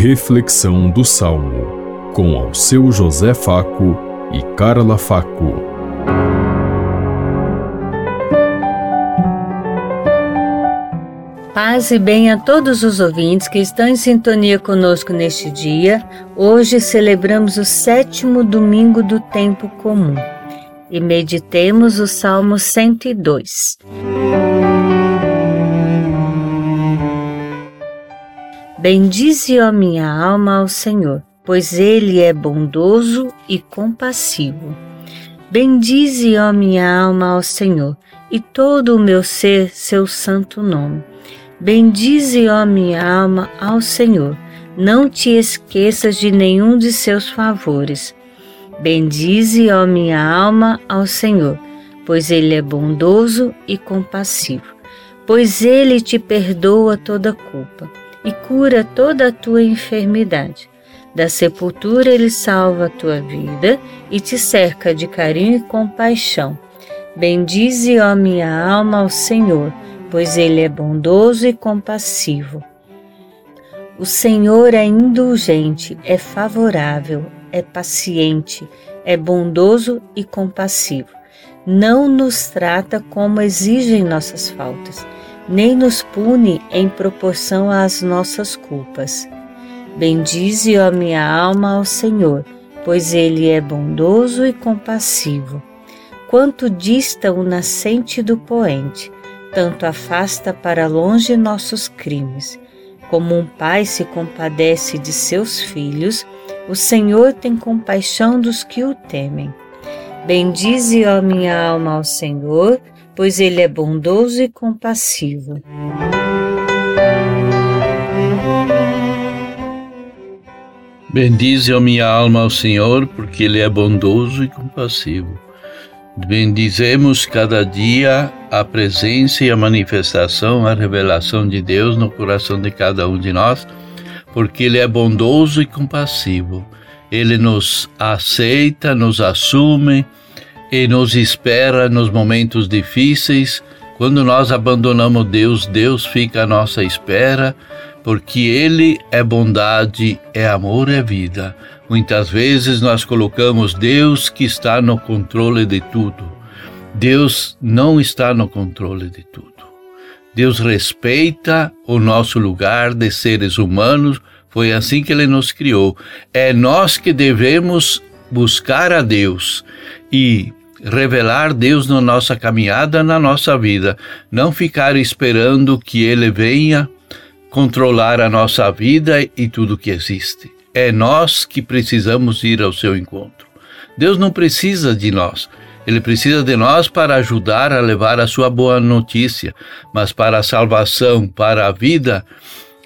Reflexão do Salmo, com ao seu José Faco e Carla Faco. Paz e bem a todos os ouvintes que estão em sintonia conosco neste dia. Hoje celebramos o sétimo domingo do tempo comum e meditemos o Salmo 102. Bendize, ó minha alma, ao Senhor, pois Ele é bondoso e compassivo. Bendize, ó minha alma, ao Senhor, e todo o meu ser, seu santo nome. Bendize, ó minha alma, ao Senhor. Não te esqueças de nenhum de seus favores. Bendize, ó minha alma, ao Senhor, pois Ele é bondoso e compassivo, pois Ele te perdoa toda culpa e cura toda a tua enfermidade. Da sepultura ele salva a tua vida e te cerca de carinho e compaixão. Bendize, ó minha alma, ao Senhor, pois ele é bondoso e compassivo. O Senhor é indulgente, é favorável, é paciente, é bondoso e compassivo. Não nos trata como exigem nossas faltas nem nos pune em proporção às nossas culpas. Bendize, ó minha alma, ao Senhor, pois Ele é bondoso e compassivo. Quanto dista o nascente do poente, tanto afasta para longe nossos crimes. Como um pai se compadece de seus filhos, o Senhor tem compaixão dos que o temem. Bendize, ó minha alma, ao Senhor, pois ele é bondoso e compassivo. Bendize a minha alma ao Senhor, porque Ele é bondoso e compassivo. Bendizemos cada dia a presença e a manifestação, a revelação de Deus no coração de cada um de nós, porque Ele é bondoso e compassivo. Ele nos aceita, nos assume, e nos espera nos momentos difíceis. Quando nós abandonamos Deus, Deus fica à nossa espera, porque Ele é bondade, é amor, é vida. Muitas vezes nós colocamos Deus que está no controle de tudo. Deus não está no controle de tudo. Deus respeita o nosso lugar de seres humanos, foi assim que Ele nos criou. É nós que devemos buscar a Deus e revelar Deus na nossa caminhada, na nossa vida, não ficar esperando que Ele venha controlar a nossa vida e tudo que existe. É nós que precisamos ir ao seu encontro. Deus não precisa de nós. Ele precisa de nós para ajudar a levar a sua boa notícia, mas para a salvação, para a vida,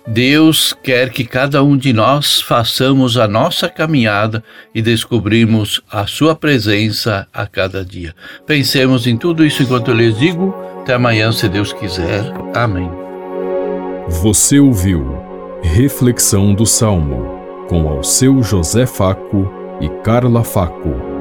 Deus quer que cada um de nós façamos a nossa caminhada e descobrimos a Sua presença a cada dia. Pensemos em tudo isso enquanto eu lhes digo. Até amanhã, se Deus quiser. Amém. Você ouviu Reflexão do Salmo com ao seu José Faco e Carla Faco.